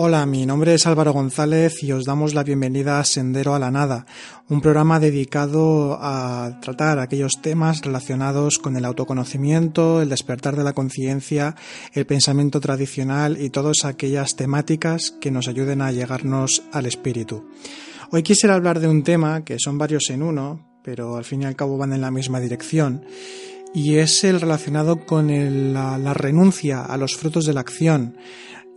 Hola, mi nombre es Álvaro González y os damos la bienvenida a Sendero a la Nada, un programa dedicado a tratar aquellos temas relacionados con el autoconocimiento, el despertar de la conciencia, el pensamiento tradicional y todas aquellas temáticas que nos ayuden a llegarnos al espíritu. Hoy quisiera hablar de un tema que son varios en uno, pero al fin y al cabo van en la misma dirección, y es el relacionado con la, renuncia a los frutos de la acción,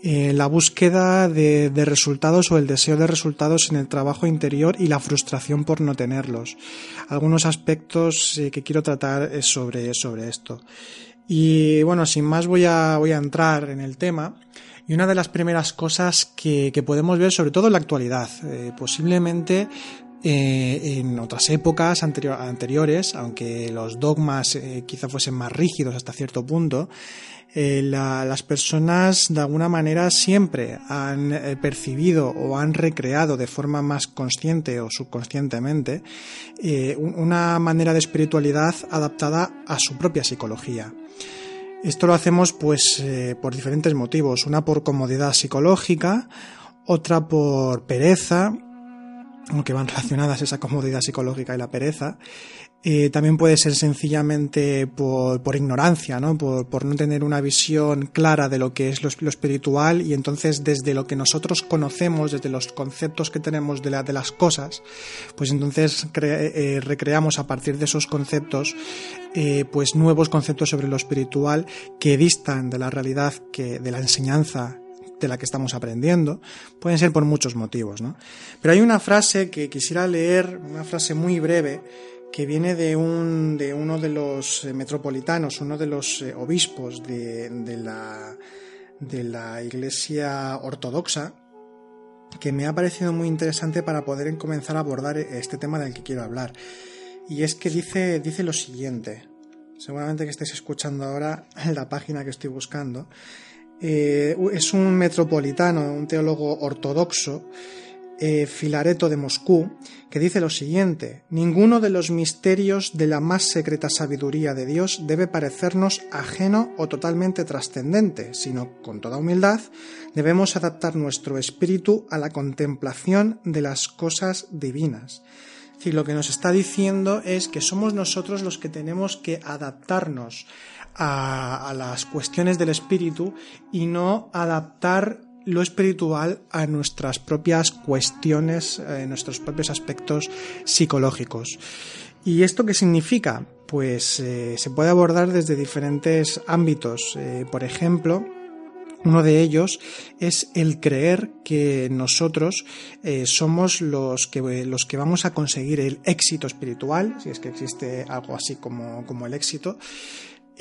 eh, la búsqueda de, resultados o el deseo de resultados en el trabajo interior y la frustración por no tenerlos. Algunos aspectos eh, que quiero tratar es sobre, sobre esto. Y bueno, sin más voy a, voy a entrar en el tema. Y una de las primeras cosas que, podemos ver, sobre todo en la actualidad, eh, posiblemente en otras épocas anteriores, aunque los dogmas quizá fuesen más rígidos hasta cierto punto, eh, las personas de alguna manera siempre han eh, percibido o han recreado de forma más consciente o subconscientemente eh, una manera de espiritualidad adaptada a su propia psicología. Esto lo hacemos pues por diferentes motivos, una por comodidad psicológica, otra por pereza, aunque van relacionadas esa comodidad psicológica y la pereza, eh, también puede ser sencillamente por, por ignorancia, ¿no? Por, por, no tener una visión clara de lo que es lo, espiritual y entonces desde lo que nosotros conocemos, desde los conceptos que tenemos de, de las cosas, pues entonces eh, recreamos a partir de esos conceptos eh, pues nuevos conceptos sobre lo espiritual que distan de la realidad, que, de la enseñanza de la que estamos aprendiendo, pueden ser por muchos motivos, ¿no? Pero hay una frase que quisiera leer, una frase muy breve, que viene de, un, de uno de los eh, metropolitanos, uno de los eh, obispos de, de, la, de la Iglesia Ortodoxa, que me ha parecido muy interesante para poder comenzar a abordar este tema del que quiero hablar. Y es que dice, dice lo siguiente, seguramente que estéis escuchando ahora la página que estoy buscando, eh, es un metropolitano, un teólogo ortodoxo, eh, Filareto de Moscú, que dice lo siguiente, ninguno de los misterios de la más secreta sabiduría de Dios debe parecernos ajeno o totalmente trascendente, sino con toda humildad debemos adaptar nuestro espíritu a la contemplación de las cosas divinas. Es decir, lo que nos está diciendo es que somos nosotros los que tenemos que adaptarnos a, las cuestiones del espíritu y no adaptar lo espiritual a nuestras propias cuestiones, a eh, nuestros propios aspectos psicológicos. ¿Y esto qué significa? Pues eh, se puede abordar desde diferentes ámbitos. Eh, por ejemplo, uno de ellos es el creer que nosotros somos los que, los que vamos a conseguir el éxito espiritual, si es que existe algo así como, como el éxito,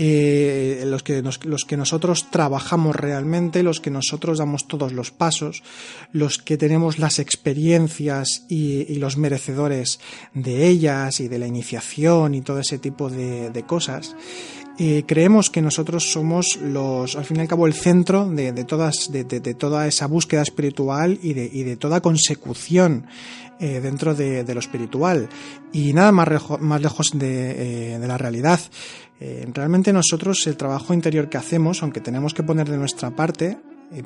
eh, los, que los que nosotros trabajamos realmente, los que nosotros damos todos los pasos, los que tenemos las experiencias y, los merecedores de ellas y de la iniciación y todo ese tipo de, cosas. Eh, creemos que nosotros somos los, al fin y al cabo, el centro de, todas, de, toda esa búsqueda espiritual y de, y de toda consecución eh, dentro de, lo espiritual. Y nada más, más lejos de, de la realidad. Eh, realmente nosotros el trabajo interior que hacemos, aunque tenemos que poner de nuestra parte, eh,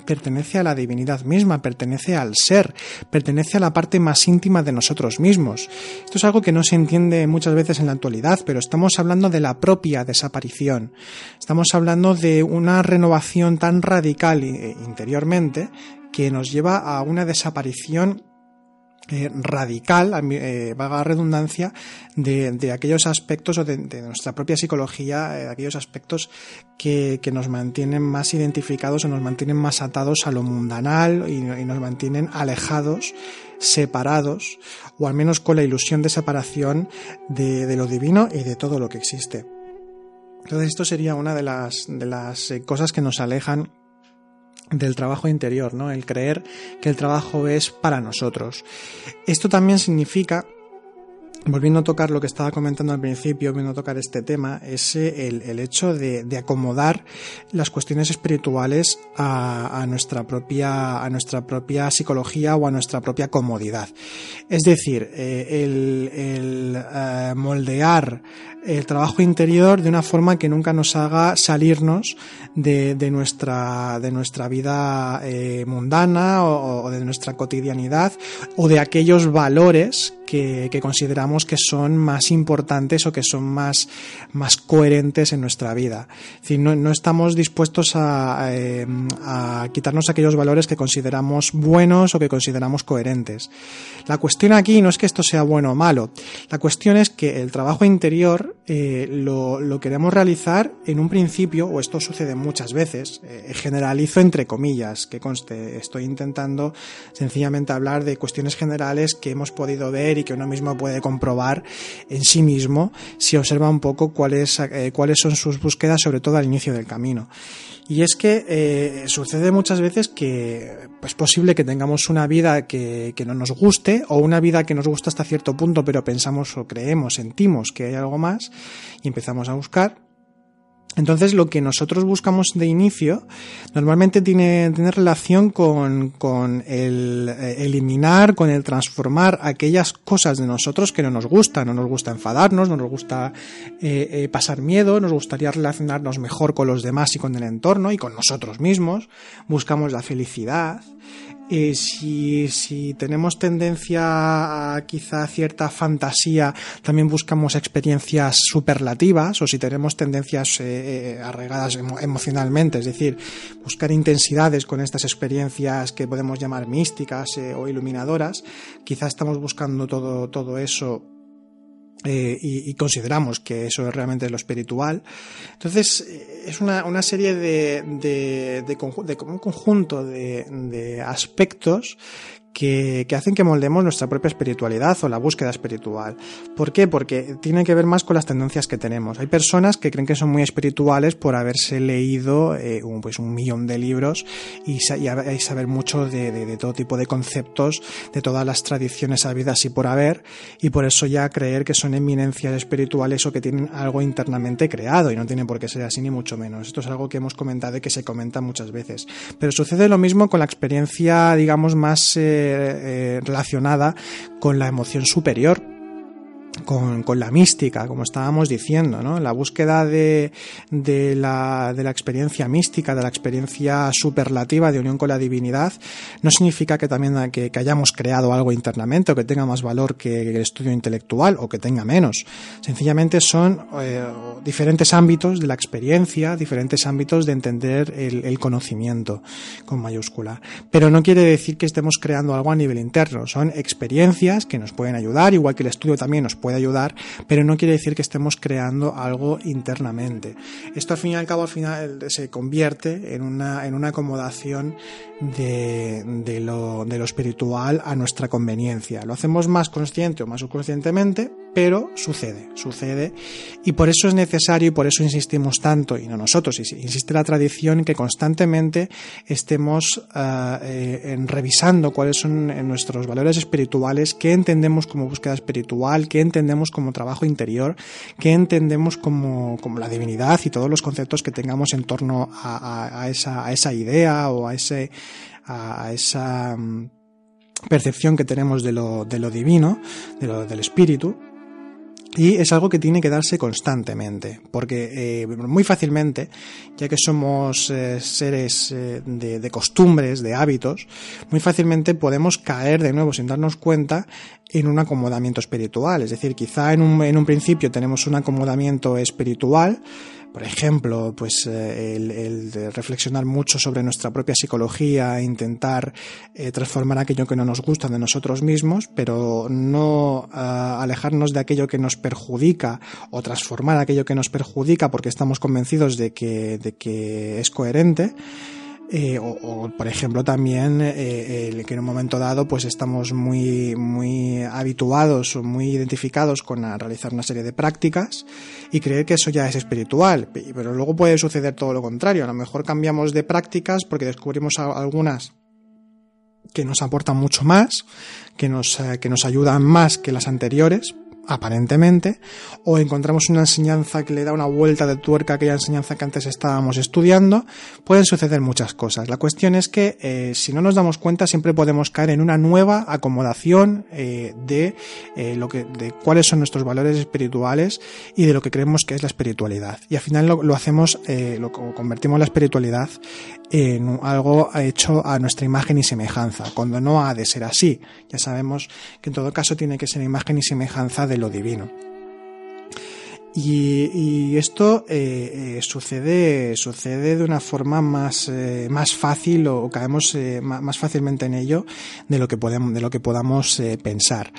pertenece a la divinidad misma, pertenece al ser, pertenece a la parte más íntima de nosotros mismos. Esto es algo que no se entiende muchas veces en la actualidad, pero estamos hablando de la propia desaparición. Estamos hablando de una renovación tan radical eh, interiormente que nos lleva a una desaparición eh, radical, eh, vaga redundancia, de, aquellos aspectos o de, nuestra propia psicología, eh, aquellos aspectos que, nos mantienen más identificados o nos mantienen más atados a lo mundanal y, nos mantienen alejados, separados, o al menos con la ilusión de separación de, de lo divino y de todo lo que existe. Entonces esto sería una de las, de las cosas que nos alejan del trabajo interior, ¿no? El creer que el trabajo es para nosotros. Esto también significa volviendo a tocar lo que estaba comentando al principio, volviendo a tocar este tema, es eh, el, hecho de, acomodar las cuestiones espirituales a, nuestra propia, a nuestra propia psicología o a nuestra propia comodidad. Es decir, eh, el, eh, moldear el trabajo interior de una forma que nunca nos haga salirnos de, nuestra, de nuestra vida mundana o, de nuestra cotidianidad o de aquellos valores que, consideramos que son más importantes o que son más, más coherentes en nuestra vida. no, no estamos dispuestos a, eh, a, quitarnos aquellos valores que consideramos buenos o que consideramos coherentes. La cuestión aquí no es que esto sea bueno o malo. La cuestión es que el trabajo interior eh, lo, lo, queremos realizar en un principio, o esto sucede muchas veces, eh, generalizo entre comillas, que conste, estoy intentando sencillamente hablar de cuestiones generales que hemos podido ver y que uno mismo puede comprobar probar en sí mismo si observa un poco cuáles, eh, cuáles son sus búsquedas, sobre todo al inicio del camino. Y es que eh, sucede muchas veces que es posible que tengamos una vida que, que, no nos guste o una vida que nos gusta hasta cierto punto, pero pensamos o creemos, sentimos que hay algo más y empezamos a buscar entonces lo que nosotros buscamos de inicio normalmente tiene, tiene relación con, con, el eh, eliminar, con el transformar aquellas cosas de nosotros que no nos gustan. No nos gusta enfadarnos, no nos gusta eh, eh, pasar miedo, nos gustaría relacionarnos mejor con los demás y con el entorno y con nosotros mismos. Buscamos la felicidad. Eh, si, si, tenemos tendencia a quizá cierta fantasía, también buscamos experiencias superlativas, o si tenemos tendencias eh, eh arraigadas emocionalmente, es decir, buscar intensidades con estas experiencias que podemos llamar místicas eh, o iluminadoras, quizá estamos buscando todo, todo eso eh, y, consideramos que eso es realmente lo espiritual. Entonces, eh, es una, una serie de, de, de, de, un conjunto de, de aspectos que, que, hacen que moldemos nuestra propia espiritualidad o la búsqueda espiritual. ¿Por qué? Porque tiene que ver más con las tendencias que tenemos. Hay personas que creen que son muy espirituales por haberse leído eh, un, pues un millón de libros y, y, saber mucho de, de, de, todo tipo de conceptos, de todas las tradiciones habidas y por haber, y por eso ya creer que son eminencias espirituales o que tienen algo internamente creado, y no tiene por qué ser así ni mucho menos. Esto es algo que hemos comentado y que se comenta muchas veces. Pero sucede lo mismo con la experiencia, digamos, más... Eh, eh, relacionada con la emoción superior con, la mística, como estábamos diciendo, ¿no? La búsqueda de, de, la, de la experiencia mística, de la experiencia superlativa de unión con la divinidad, no significa que también que, que hayamos creado algo internamente o que tenga más valor que el estudio intelectual o que tenga menos. Sencillamente son eh, diferentes ámbitos de la experiencia, diferentes ámbitos de entender el, el conocimiento con mayúscula. Pero no quiere decir que estemos creando algo a nivel interno. Son experiencias que nos pueden ayudar, igual que el estudio también nos puede ayudar, pero no quiere decir que estemos creando algo internamente. Esto al fin y al cabo al final se convierte en una, en una acomodación de, de, lo, de lo espiritual a nuestra conveniencia. Lo hacemos más consciente o más subconscientemente, pero sucede, sucede y por eso es necesario y por eso insistimos tanto, y no nosotros, insiste la tradición que constantemente estemos uh, eh, en revisando cuáles son nuestros valores espirituales, qué entendemos como búsqueda espiritual, qué entendemos como trabajo interior, qué entendemos como, como la divinidad y todos los conceptos que tengamos en torno a, esa, esa idea o a ese a esa mm, percepción que tenemos de lo, de lo divino, de lo, del espíritu, y es algo que tiene que darse constantemente, porque eh, muy fácilmente, ya que somos eh, seres eh, de, de, costumbres, de hábitos, muy fácilmente podemos caer de nuevo sin darnos cuenta en un acomodamiento espiritual. Es decir, quizá en un, en un principio tenemos un acomodamiento espiritual, por ejemplo, pues eh, el, el, de reflexionar mucho sobre nuestra propia psicología, intentar eh, transformar aquello que no nos gusta de nosotros mismos, pero no uh, alejarnos de aquello que nos perjudica o transformar aquello que nos perjudica porque estamos convencidos de que, de que es coherente. Eh, o, por ejemplo también eh, que en un momento dado pues estamos muy muy habituados o muy identificados con a realizar una serie de prácticas y creer que eso ya es espiritual. Pero luego puede suceder todo lo contrario. A lo mejor cambiamos de prácticas porque descubrimos algunas que nos aportan mucho más que nos, eh, que nos ayudan más que las anteriores aparentemente, o encontramos una enseñanza que le da una vuelta de tuerca a aquella enseñanza que antes estábamos estudiando, pueden suceder muchas cosas. La cuestión es que eh, si no nos damos cuenta siempre podemos caer en una nueva acomodación eh, de eh, lo que, de cuáles son nuestros valores espirituales y de lo que creemos que es la espiritualidad. Y al final lo, lo hacemos, lo convertimos la espiritualidad en algo hecho a nuestra imagen y semejanza, cuando no ha de ser así. Ya sabemos que en todo caso tiene que ser imagen y semejanza de lo divino. Y, esto eh, eh, sucede, sucede de una forma más, eh, más fácil o, caemos más fácilmente en ello de lo que podemos, de lo que podamos pensar.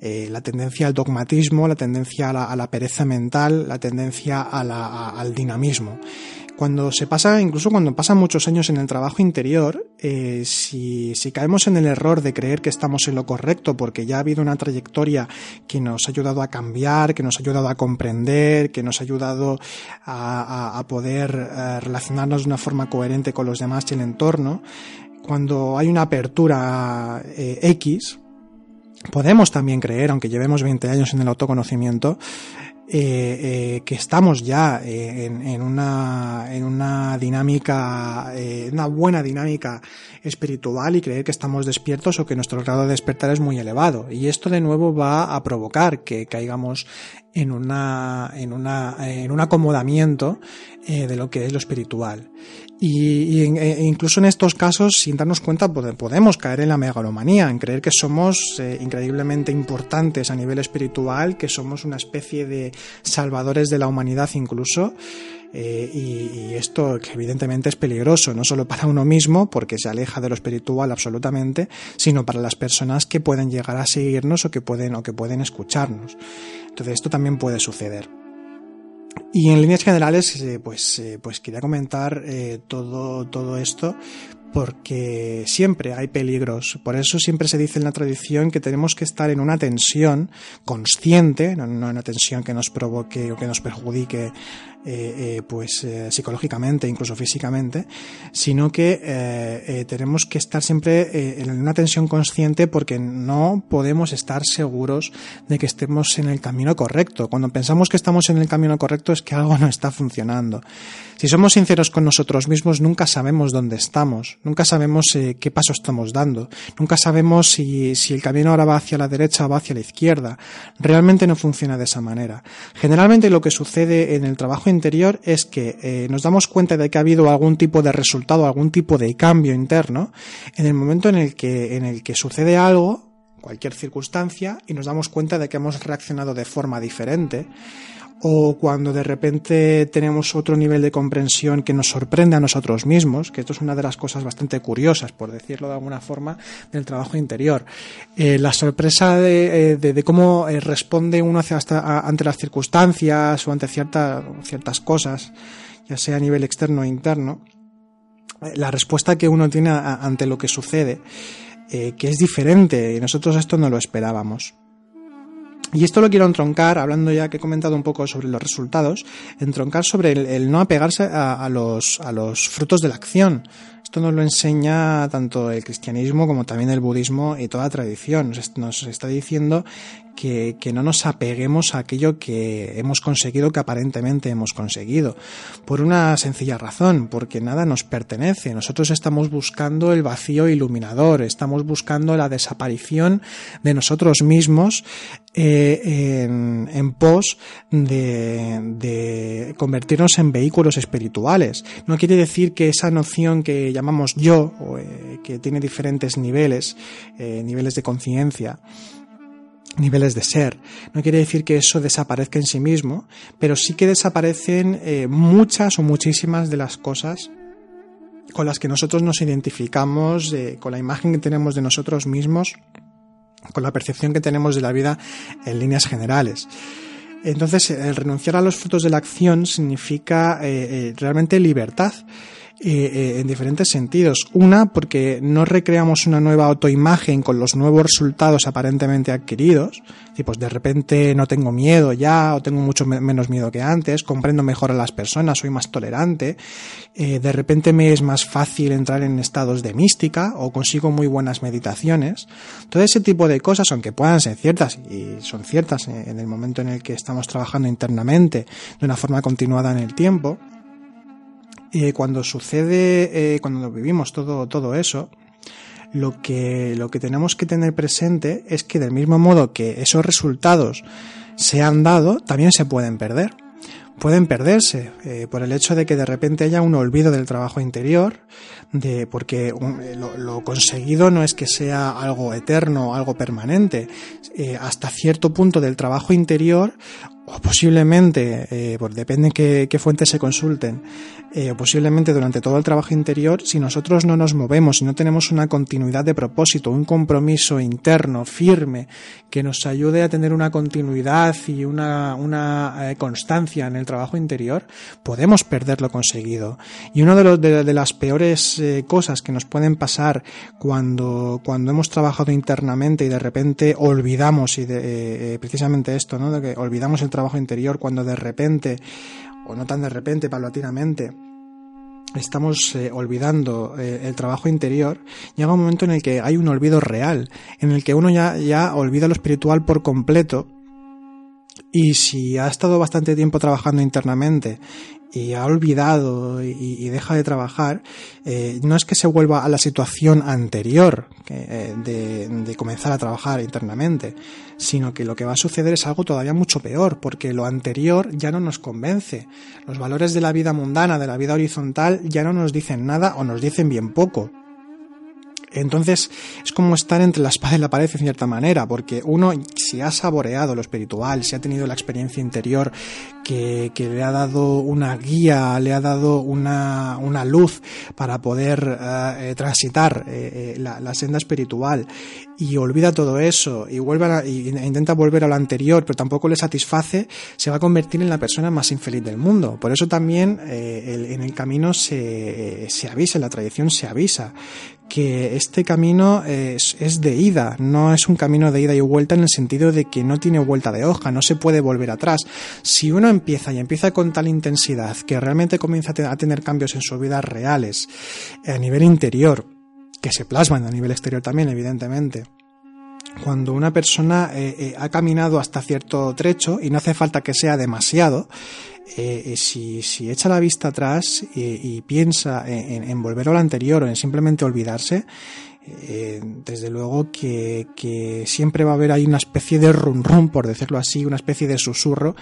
la tendencia al dogmatismo, la tendencia a la, pereza mental, la tendencia al dinamismo cuando se pasa, incluso cuando pasan muchos años en el trabajo interior, eh, si, si, caemos en el error de creer que estamos en lo correcto porque ya ha habido una trayectoria que nos ha ayudado a cambiar, que nos ha ayudado a comprender, que nos ha ayudado a, a, poder eh, relacionarnos de una forma coherente con los demás y el entorno, cuando hay una apertura eh, X, podemos también creer, aunque llevemos 20 años en el autoconocimiento, eh, eh, que estamos ya eh, en, una, en una dinámica, una buena dinámica espiritual y creer que estamos despiertos o que nuestro grado de despertar es muy elevado. Y esto de nuevo va a provocar que caigamos en una, en una, en un acomodamiento de lo que es lo espiritual. Y, e incluso en estos casos, sin darnos cuenta, podemos caer en la megalomanía, en creer que somos eh, increíblemente importantes a nivel espiritual, que somos una especie de salvadores de la humanidad incluso. Eh, y, esto que evidentemente es peligroso, no solo para uno mismo, porque se aleja de lo espiritual absolutamente, sino para las personas que pueden llegar a seguirnos o que pueden, o que pueden escucharnos. Entonces esto también puede suceder. Y en líneas generales, eh, pues, eh, pues quería comentar todo, todo esto porque siempre hay peligros. Por eso siempre se dice en la tradición que tenemos que estar en una tensión consciente, no en una tensión que nos provoque o que nos perjudique eh, eh, pues eh, psicológicamente, incluso físicamente, sino que tenemos que estar siempre en una tensión consciente porque no podemos estar seguros de que estemos en el camino correcto. Cuando pensamos que estamos en el camino correcto es que algo no está funcionando. Si somos sinceros con nosotros mismos, nunca sabemos dónde estamos, nunca sabemos qué paso estamos dando, nunca sabemos si, si el camino ahora va hacia la derecha o va hacia la izquierda. Realmente no funciona de esa manera. Generalmente lo que sucede en el trabajo es que eh, nos damos cuenta de que ha habido algún tipo de resultado, algún tipo de cambio interno, en el momento en el que, en el que sucede algo, cualquier circunstancia, y nos damos cuenta de que hemos reaccionado de forma diferente, o cuando de repente tenemos otro nivel de comprensión que nos sorprende a nosotros mismos, que esto es una de las cosas bastante curiosas, por decirlo de alguna forma, del trabajo interior. Eh, la sorpresa de, eh, cómo eh, responde uno hacia ante las circunstancias o ante ciertas cosas, ya sea a nivel externo o interno, la respuesta que uno tiene ante lo que sucede, que es diferente, y nosotros esto no lo esperábamos. Y esto lo quiero entroncar, hablando ya que he comentado un poco sobre los resultados, entroncar sobre el, no apegarse a, los, a los frutos de la acción. Esto nos lo enseña tanto el cristianismo como también el budismo y toda tradición. Nos está diciendo que, no nos apeguemos a aquello que hemos conseguido, que aparentemente hemos conseguido. Por una sencilla razón, porque nada nos pertenece. Nosotros estamos buscando el vacío iluminador, estamos buscando la desaparición de nosotros mismos eh, en, pos de, de convertirnos en vehículos espirituales. No quiere decir que esa noción que llamamos yo, eh, que tiene diferentes niveles, eh, niveles de conciencia, niveles de ser. No quiere decir que eso desaparezca en sí mismo, pero sí que desaparecen eh, muchas o muchísimas de las cosas con las que nosotros nos identificamos, con la imagen que tenemos de nosotros mismos, con la percepción que tenemos de la vida en líneas generales. Entonces, el renunciar a los frutos de la acción significa realmente libertad eh, eh, en diferentes sentidos. Una, porque no recreamos una nueva autoimagen con los nuevos resultados aparentemente adquiridos. Y pues de repente no tengo miedo ya, o tengo mucho menos miedo que antes, comprendo mejor a las personas, soy más tolerante. Eh, de repente me es más fácil entrar en estados de mística o consigo muy buenas meditaciones. Todo ese tipo de cosas, aunque puedan ser ciertas, y son ciertas en el momento en el que estamos trabajando internamente de una forma continuada en el tiempo, eh, cuando sucede, eh, cuando vivimos todo, todo eso, lo que, lo que tenemos que tener presente es que del mismo modo que esos resultados se han dado, también se pueden perder. Pueden perderse eh, por el hecho de que de repente haya un olvido del trabajo interior, de, porque lo, lo, conseguido no es que sea algo eterno, algo permanente. hasta cierto punto del trabajo interior o posiblemente, eh, pues depende qué, qué, fuentes se consulten, eh, posiblemente durante todo el trabajo interior, si nosotros no nos movemos, si no tenemos una continuidad de propósito, un compromiso interno firme que nos ayude a tener una continuidad y una, una eh, constancia en el trabajo interior, podemos perder lo conseguido. Y una de, los, de, de las peores eh, cosas que nos pueden pasar cuando, cuando hemos trabajado internamente y de repente olvidamos, y de, precisamente esto, ¿no? de que olvidamos el trabajo interior cuando de repente, o no tan de repente, paulatinamente, estamos eh, olvidando eh, el trabajo interior, llega un momento en el que hay un olvido real, en el que uno ya, ya olvida lo espiritual por completo. Y si ha estado bastante tiempo trabajando internamente y ha olvidado y, deja de trabajar, eh, no es que se vuelva a la situación anterior eh, de, comenzar a trabajar internamente, sino que lo que va a suceder es algo todavía mucho peor, porque lo anterior ya no nos convence. Los valores de la vida mundana, de la vida horizontal, ya no nos dicen nada o nos dicen bien poco. Entonces es como estar entre la espada y la pared en cierta manera, porque uno si ha saboreado lo espiritual, si ha tenido la experiencia interior que, le ha dado una guía, le ha dado una, una luz para poder uh, transitar eh, eh, la, senda espiritual y olvida todo eso y vuelve a, intenta volver a lo anterior, pero tampoco le satisface, se va a convertir en la persona más infeliz del mundo. Por eso también eh, el, en el camino se, se avisa, en la tradición se avisa que este camino es, de ida, no es un camino de ida y vuelta en el sentido de que no tiene vuelta de hoja, no se puede volver atrás. Si uno empieza y empieza con tal intensidad que realmente comienza a tener cambios en sus vidas reales, a nivel interior, que se plasman a nivel exterior también, evidentemente, cuando una persona eh, eh, ha caminado hasta cierto trecho y no hace falta que sea demasiado, eh, si, si, echa la vista atrás y, y piensa en, en, volver a lo anterior o en simplemente olvidarse, eh, desde luego que, que, siempre va a haber ahí una especie de rum rum, por decirlo así, una especie de susurro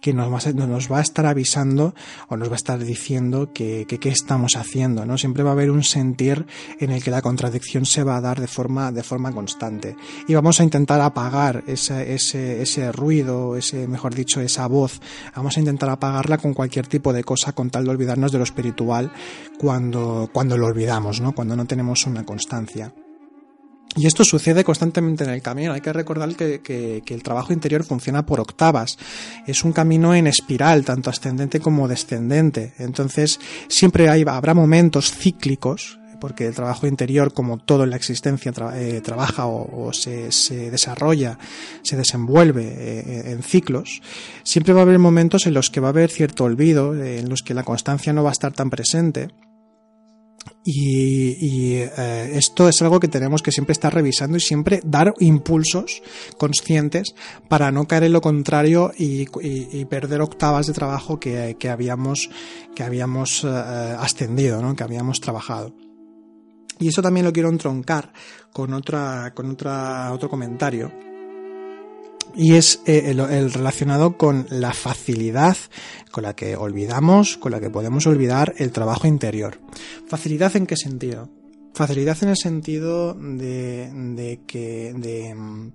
que nos va, a, nos va a estar avisando o nos va a estar diciendo que, que, qué estamos haciendo, ¿no? Siempre va a haber un sentir en el que la contradicción se va a dar de forma, de forma constante. Y vamos a intentar apagar ese, ese, ese ruido, ese, mejor dicho, esa voz, vamos a intentar apagarla con cualquier tipo de cosa con tal de olvidarnos de lo espiritual cuando, cuando lo olvidamos, ¿no? Cuando no tenemos una constancia. Y esto sucede constantemente en el camino. Hay que recordar que, el trabajo interior funciona por octavas. Es un camino en espiral, tanto ascendente como descendente. Entonces, siempre hay, habrá momentos cíclicos porque el trabajo interior, como todo en la existencia, eh, trabaja o, se, desarrolla, se desenvuelve eh, en ciclos, siempre va a haber momentos en los que va a haber cierto olvido, en los que la constancia no va a estar tan presente, y, eh, esto es algo que tenemos que siempre estar revisando y siempre dar impulsos conscientes para no caer en lo contrario y, perder octavas de trabajo que, que habíamos, que habíamos eh, ascendido, ¿no? que habíamos trabajado. Y eso también lo quiero entroncar con, otra, con otra, otro comentario y es eh, el, el, relacionado con la facilidad con la que olvidamos, con la que podemos olvidar el trabajo interior. ¿Facilidad en qué sentido? Facilidad en el sentido de, de que de,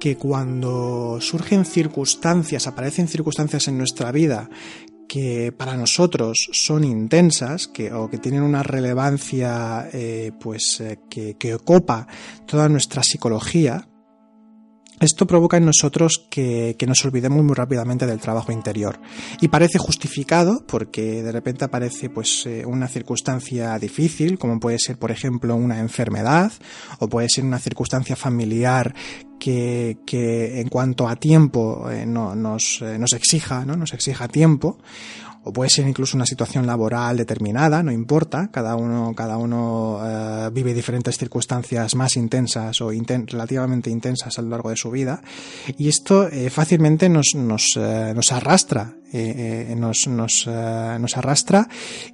que cuando surgen circunstancias, aparecen circunstancias en nuestra vida que para nosotros son intensas que, o que tienen una relevancia eh, pues eh, que, que ocupa toda nuestra psicología, esto provoca en nosotros que, nos olvidemos muy rápidamente del trabajo interior. Y parece justificado porque de repente aparece pues eh, una circunstancia difícil, como puede ser, por ejemplo, una enfermedad, o puede ser una circunstancia familiar que, en cuanto a tiempo eh, no, nos, eh, nos exija, ¿no? Nos exija tiempo o puede ser incluso una situación laboral determinada, no importa, cada uno, cada uno eh, vive diferentes circunstancias más intensas o relativamente intensas a lo largo de su vida y esto eh, fácilmente nos, nos, eh, nos arrastra, nos, nos, nos arrastra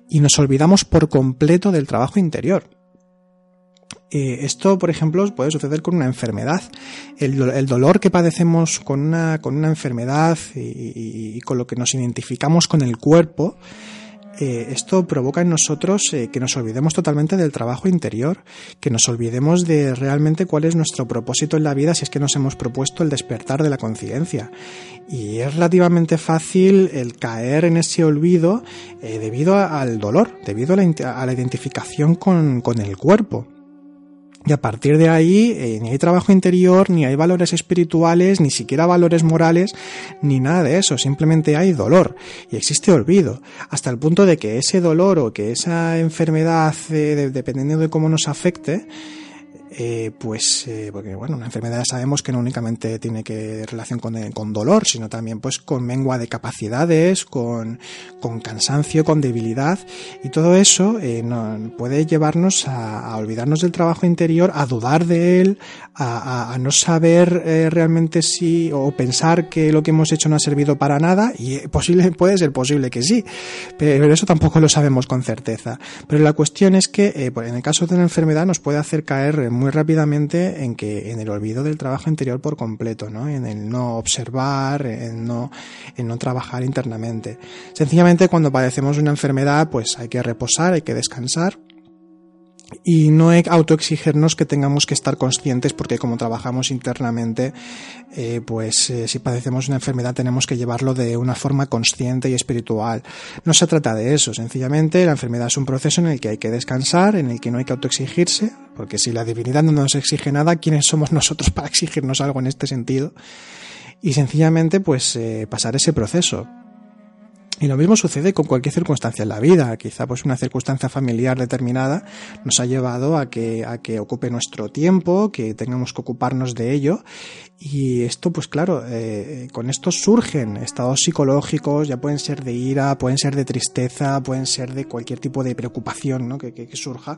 y nos olvidamos por completo del trabajo interior. Eh, esto, por ejemplo, puede suceder con una enfermedad. El, dolor que padecemos con una, con una enfermedad y, con lo que nos identificamos con el cuerpo, eh, esto provoca en nosotros eh, que nos olvidemos totalmente del trabajo interior, que nos olvidemos de realmente cuál es nuestro propósito en la vida si es que nos hemos propuesto el despertar de la conciencia. Y es relativamente fácil el caer en ese olvido debido al dolor, debido a la, identificación con el cuerpo. Y a partir de ahí eh, ni hay trabajo interior, ni hay valores espirituales, ni siquiera valores morales, ni nada de eso. Simplemente hay dolor y existe olvido. Hasta el punto de que ese dolor o que esa enfermedad, eh, dependiendo de cómo nos afecte, eh, pues eh, porque bueno, una enfermedad sabemos que no únicamente tiene que relación con, eh, con dolor, sino también pues con mengua de capacidades, con, con cansancio, con debilidad y todo eso no, puede llevarnos a, olvidarnos del trabajo interior, a dudar de él, a, no saber realmente si o pensar que lo que hemos hecho no ha servido para nada y posible, puede ser posible que sí, pero eso tampoco lo sabemos con certeza. Pero la cuestión es que pues, en el caso de una enfermedad nos puede hacer caer muy rápidamente en que en el olvido del trabajo interior por completo, ¿no? En el no observar, en no, en no trabajar internamente. Sencillamente cuando padecemos una enfermedad, pues hay que reposar, hay que descansar y no autoexigirnos que tengamos que estar conscientes porque como trabajamos internamente, eh, pues eh, si padecemos una enfermedad tenemos que llevarlo de una forma consciente y espiritual. No se trata de eso, sencillamente la enfermedad es un proceso en el que hay que descansar, en el que no hay que autoexigirse, porque si la divinidad no nos exige nada, ¿quiénes somos nosotros para exigirnos algo en este sentido? Y sencillamente pues eh, pasar ese proceso. Y lo mismo sucede con cualquier circunstancia en la vida. Quizá pues una circunstancia familiar determinada nos ha llevado a que, a que ocupe nuestro tiempo, que tengamos que ocuparnos de ello. Y esto, pues claro, eh, con esto surgen estados psicológicos, ya pueden ser de ira, pueden ser de tristeza, pueden ser de cualquier tipo de preocupación ¿no? que, que, que surja.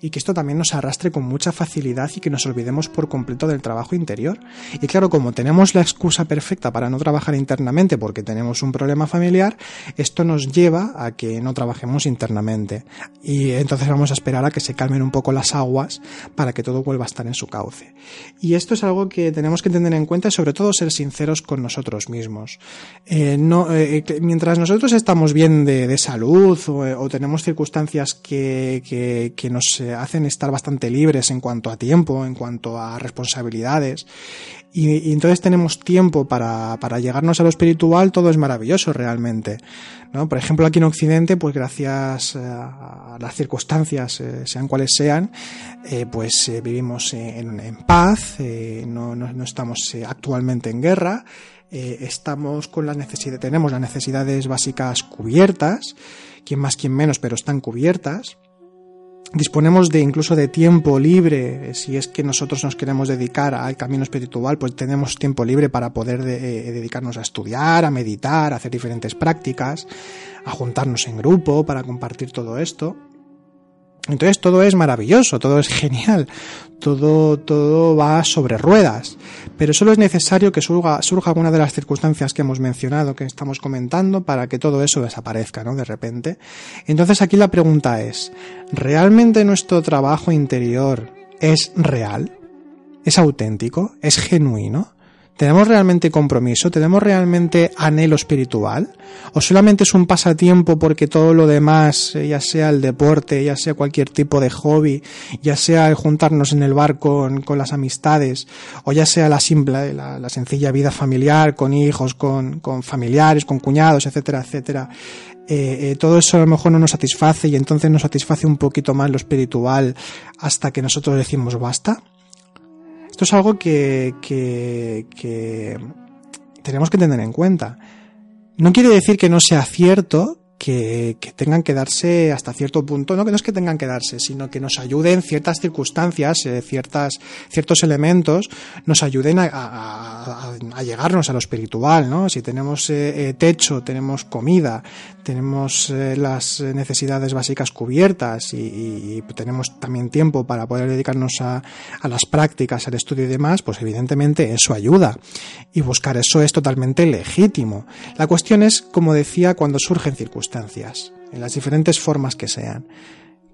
Y que esto también nos arrastre con mucha facilidad y que nos olvidemos por completo del trabajo interior. Y claro, como tenemos la excusa perfecta para no trabajar internamente porque tenemos un problema familiar, esto nos lleva a que no trabajemos internamente y entonces vamos a esperar a que se calmen un poco las aguas para que todo vuelva a estar en su cauce. Y esto es algo que tenemos que tener en cuenta y sobre todo ser sinceros con nosotros mismos. Eh, no, eh, mientras nosotros estamos bien de, salud o, tenemos circunstancias que, que, nos hacen estar bastante libres en cuanto a tiempo, en cuanto a responsabilidades, y, entonces tenemos tiempo para, para, llegarnos a lo espiritual, todo es maravilloso realmente. ¿no? Por ejemplo, aquí en Occidente, pues gracias eh, a las circunstancias, eh, sean cuales sean, eh, pues vivimos en, en paz, no, no, no, estamos actualmente en guerra, estamos con las necesidades, tenemos las necesidades básicas cubiertas, quien más, quien menos, pero están cubiertas disponemos de incluso de tiempo libre, si es que nosotros nos queremos dedicar al camino espiritual, pues tenemos tiempo libre para poder eh, dedicarnos a estudiar, a meditar, a hacer diferentes prácticas, a juntarnos en grupo para compartir todo esto. Entonces todo es maravilloso, todo es genial, todo, todo va sobre ruedas, pero solo es necesario que surja, surja alguna de las circunstancias que hemos mencionado, que estamos comentando, para que todo eso desaparezca, ¿no? De repente. Entonces aquí la pregunta es, ¿realmente nuestro trabajo interior es real? ¿Es auténtico? ¿Es genuino? ¿Tenemos realmente compromiso? ¿Tenemos realmente anhelo espiritual? ¿O solamente es un pasatiempo porque todo lo demás, eh, ya sea el deporte, ya sea cualquier tipo de hobby, ya sea el juntarnos en el bar con, las amistades, o ya sea la simple, la, sencilla vida familiar, con hijos, con, familiares, con cuñados, etcétera, etcétera, eh, eh, todo eso a lo mejor no nos satisface y entonces nos satisface un poquito más lo espiritual hasta que nosotros decimos basta? Esto es algo que, que, que tenemos que tener en cuenta. No quiere decir que no sea cierto que, tengan que darse hasta cierto punto, no que no es que tengan que darse, sino que nos ayuden ciertas circunstancias, eh, ciertas, ciertos elementos, nos ayuden a, llegarnos a lo espiritual, ¿no? Si tenemos eh, eh, techo, tenemos comida, tenemos las necesidades básicas cubiertas y, tenemos también tiempo para poder dedicarnos a, a las prácticas, al estudio y demás, pues evidentemente eso ayuda. Y buscar eso es totalmente legítimo. La cuestión es, como decía, cuando surgen circunstancias en las diferentes formas que sean.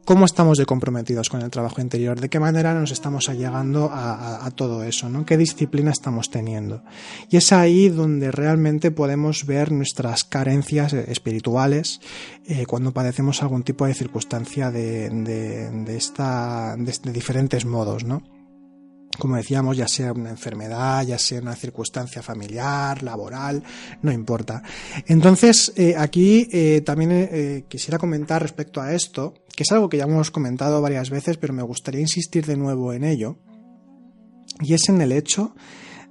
¿Cómo estamos de comprometidos con el trabajo interior? ¿De qué manera nos estamos allegando a, todo eso? ¿no? ¿Qué disciplina estamos teniendo? Y es ahí donde realmente podemos ver nuestras carencias espirituales eh, cuando padecemos algún tipo de circunstancia de, de, esta, de diferentes modos, ¿no? Como decíamos, ya sea una enfermedad, ya sea una circunstancia familiar, laboral, no importa. Entonces, eh, aquí eh, también eh, quisiera comentar respecto a esto, que es algo que ya hemos comentado varias veces, pero me gustaría insistir de nuevo en ello, y es en el hecho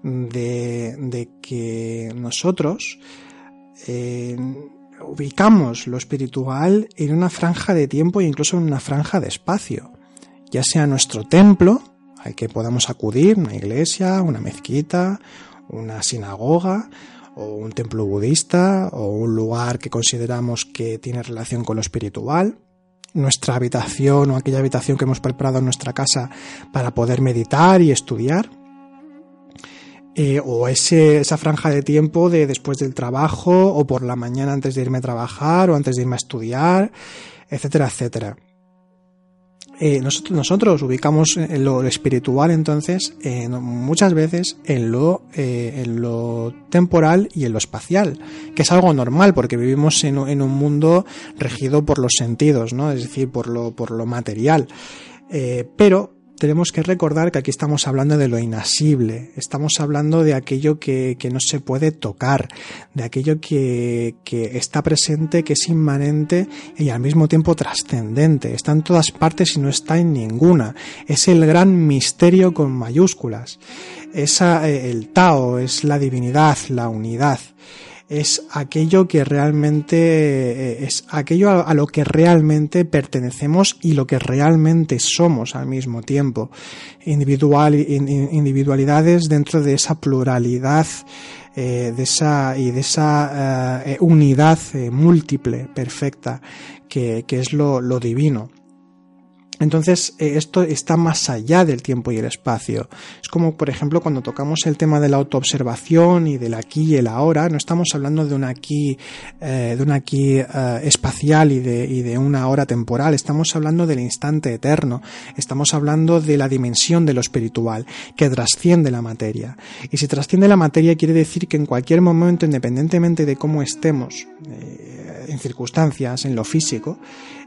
de, de que nosotros ubicamos lo espiritual en una franja de tiempo e incluso en una franja de espacio, ya sea nuestro templo, hay que podamos acudir, una iglesia, una mezquita, una sinagoga o un templo budista o un lugar que consideramos que tiene relación con lo espiritual, nuestra habitación o aquella habitación que hemos preparado en nuestra casa para poder meditar y estudiar, eh, o ese, esa franja de tiempo de después del trabajo o por la mañana antes de irme a trabajar o antes de irme a estudiar, etcétera, etcétera. Eh, nosotros, nosotros ubicamos lo espiritual entonces muchas veces en lo, eh, en lo temporal y en lo espacial, que es algo normal porque vivimos en, en un mundo regido por los sentidos, ¿no? es decir, por lo, por lo material. Eh, pero tenemos que recordar que aquí estamos hablando de lo inasible, estamos hablando de aquello que, no se puede tocar, de aquello que, que, está presente, que es inmanente y al mismo tiempo trascendente, está en todas partes y no está en ninguna. Es el gran misterio con mayúsculas. Es eh, el Tao, es la divinidad, la unidad es aquello que realmente eh, es aquello a, lo que realmente pertenecemos y lo que realmente somos al mismo tiempo. Individual, individualidades dentro de esa pluralidad eh, de esa y de esa eh, unidad múltiple, perfecta, que, que es lo, lo divino. Entonces, eh, esto está más allá del tiempo y el espacio. Es como, por ejemplo, cuando tocamos el tema de la autoobservación y del aquí y el ahora, no estamos hablando de un aquí, eh, de un aquí eh, espacial y de, y de una hora temporal, estamos hablando del instante eterno, estamos hablando de la dimensión de lo espiritual, que trasciende la materia. Y si trasciende la materia quiere decir que en cualquier momento, independientemente de cómo estemos, en circunstancias, en lo físico,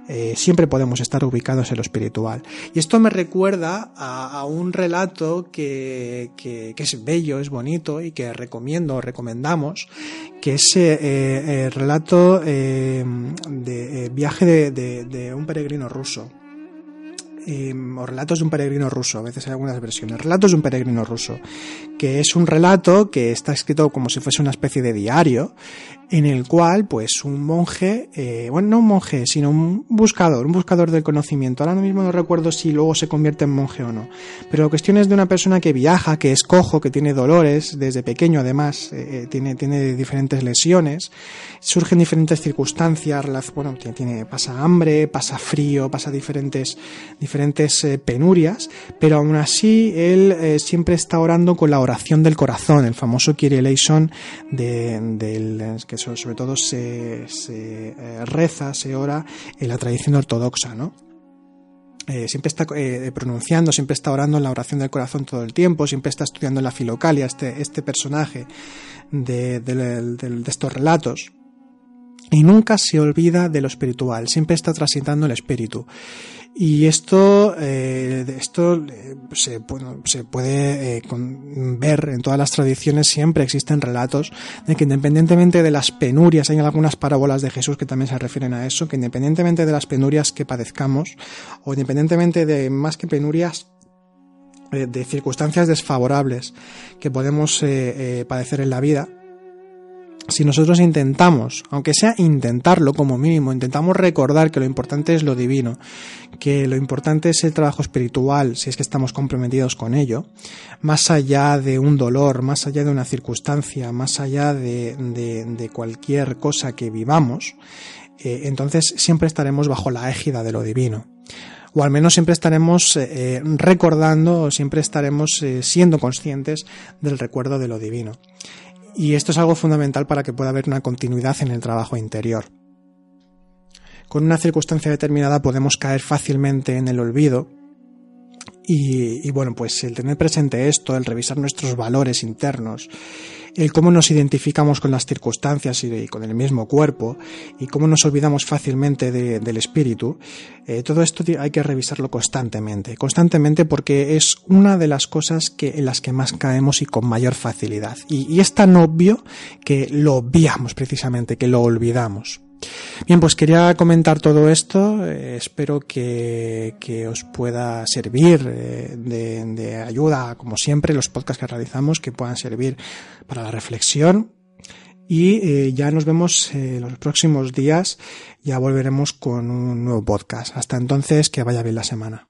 eh, siempre podemos estar ubicados en lo espiritual. Y esto me recuerda a, un relato que, que, es bello, es bonito y que recomiendo, recomendamos, que es eh, eh el relato eh, de viaje de, de un peregrino ruso. o relatos de un peregrino ruso, a veces hay algunas versiones, relatos de un peregrino ruso, que es un relato que está escrito como si fuese una especie de diario, en el cual pues un monje, eh, bueno, no un monje, sino un buscador, un buscador del conocimiento, ahora mismo no recuerdo si luego se convierte en monje o no, pero la cuestión es de una persona que viaja, que es cojo, que tiene dolores desde pequeño además, eh, eh, tiene, tiene diferentes lesiones, surgen diferentes circunstancias, bueno, tiene, pasa hambre, pasa frío, pasa diferentes, diferentes penurias, pero aún así él siempre está orando con la oración del corazón, el famoso Kyrie eleison de, del, sobre todo se, eh, reza, se ora en la tradición ortodoxa, ¿no? Eh, siempre está eh, pronunciando, siempre está orando en la oración del corazón todo el tiempo, siempre está estudiando en la filocalia este, este personaje de, de estos relatos y nunca se olvida de lo espiritual, siempre está transitando el espíritu. Y esto, eh, esto eh, se, se puede eh, ver en todas las tradiciones, siempre existen relatos de que independientemente de las penurias, hay algunas parábolas de Jesús que también se refieren a eso, que independientemente de las penurias que padezcamos, o independientemente de más que penurias, eh, de circunstancias desfavorables que podemos padecer en la vida, si nosotros intentamos, aunque sea intentarlo como mínimo, intentamos recordar que lo importante es lo divino, que lo importante es el trabajo espiritual, si es que estamos comprometidos con ello, más allá de un dolor, más allá de una circunstancia, más allá de, cualquier cosa que vivamos, eh, entonces siempre estaremos bajo la égida de lo divino o al menos siempre estaremos eh, recordando, siempre estaremos eh, siendo conscientes del recuerdo de lo divino. Y esto es algo fundamental para que pueda haber una continuidad en el trabajo interior. Con una circunstancia determinada podemos caer fácilmente en el olvido y, bueno, pues el tener presente esto, el revisar nuestros valores internos, el cómo nos identificamos con las circunstancias y, con el mismo cuerpo, y cómo nos olvidamos fácilmente del espíritu, eh, todo esto hay que revisarlo constantemente, constantemente porque es una de las cosas que, en las que más caemos y con mayor facilidad. Y, y es tan obvio que lo obviamos precisamente, que lo olvidamos. Bien, pues quería comentar todo esto. Eh, espero que, os pueda servir eh, de, ayuda, como siempre, los podcasts que realizamos, que puedan servir para la reflexión. Y eh, ya nos vemos los próximos días. Ya volveremos con un nuevo podcast. Hasta entonces, que vaya bien la semana.